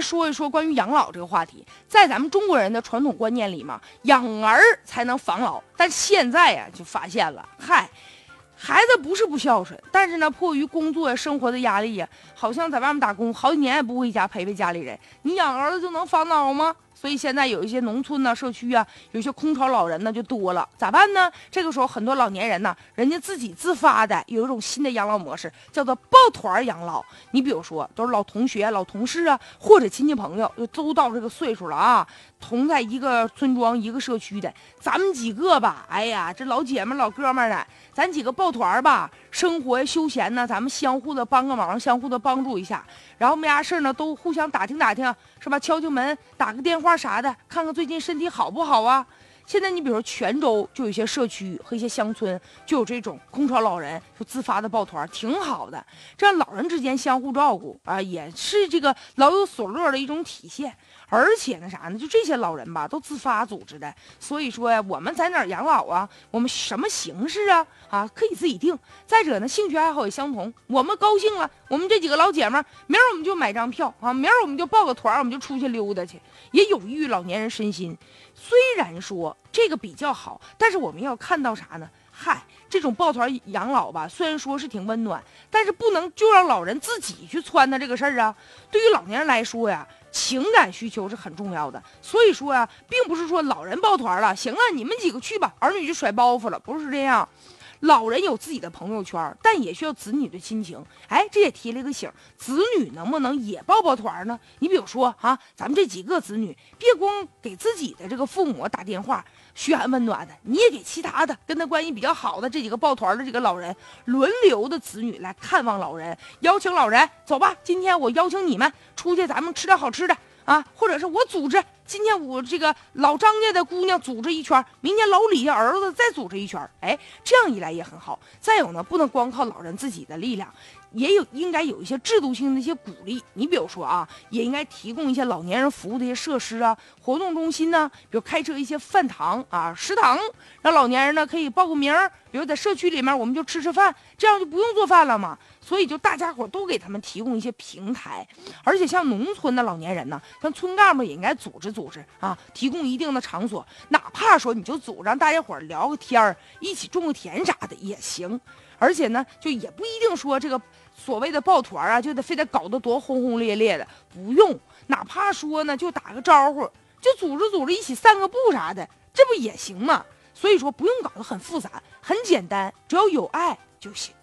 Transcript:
说一说关于养老这个话题。在咱们中国人的传统观念里嘛，养儿才能防老。但现在呀，就发现了，嗨，孩子不是不孝顺，但是呢，迫于工作呀、生活的压力呀，好像在外面打工好几年也不回家陪陪家里人。你养儿子就能防老吗？所以现在有一些农村呢、社区啊，有些空巢老人呢就多了，咋办呢？这个时候很多老年人呢，人家自己自发的有一种新的养老模式，叫做抱团养老。你比如说，都是老同学、老同事啊，或者亲戚朋友，就都到这个岁数了啊，同在一个村庄、一个社区的，咱们几个吧，哎呀，这老姐们、老哥们儿的，咱几个抱团儿吧，生活休闲呢，咱们相互的帮个忙，相互的帮助一下，然后没啥事儿呢，都互相打听打听，是吧？敲敲门，打个电话。啥的，看看最近身体好不好啊？现在你比如说泉州就有些社区和一些乡村就有这种空巢老人就自发的抱团，挺好的。这样老人之间相互照顾啊，也是这个老有所乐的一种体现。而且那啥呢，就这些老人吧，都自发组织的。所以说呀，我们在哪养老啊？我们什么形式啊？啊，可以自己定。再者呢，兴趣爱好也相同。我们高兴了，我们这几个老姐们，明儿我们就买张票啊，明儿我们就报个团，我们就出去溜达去，也有益于老年人身心。虽然说这个比较好，但是我们要看到啥呢？嗨，这种抱团养老吧，虽然说是挺温暖，但是不能就让老人自己去撺掇这个事儿啊。对于老年人来说呀。情感需求是很重要的，所以说呀，并不是说老人抱团了，行了，你们几个去吧，儿女就甩包袱了，不是这样。老人有自己的朋友圈，但也需要子女的亲情。哎，这也提了一个醒，子女能不能也抱抱团呢？你比如说啊，咱们这几个子女，别光给自己的这个父母打电话嘘寒问暖的，你也给其他的跟他关系比较好的这几个抱团的这个老人，轮流的子女来看望老人，邀请老人走吧，今天我邀请你们出去，咱们吃点好吃的。啊，或者是我组织，今天我这个老张家的姑娘组织一圈，明天老李家儿子再组织一圈，哎，这样一来也很好。再有呢，不能光靠老人自己的力量，也有应该有一些制度性的一些鼓励。你比如说啊，也应该提供一些老年人服务的一些设施啊，活动中心呢，比如开设一些饭堂啊、食堂，让老年人呢可以报个名儿，比如在社区里面我们就吃吃饭，这样就不用做饭了嘛。所以，就大家伙都给他们提供一些平台，而且像农村的老年人呢，像村干部也应该组织组组织啊，提供一定的场所，哪怕说你就组让大家伙聊个天儿，一起种个田啥的也行。而且呢，就也不一定说这个所谓的抱团啊，就得非得搞得多轰轰烈烈的，不用，哪怕说呢，就打个招呼，就组织组织一起散个步啥的，这不也行吗？所以说不用搞得很复杂，很简单，只要有爱就行。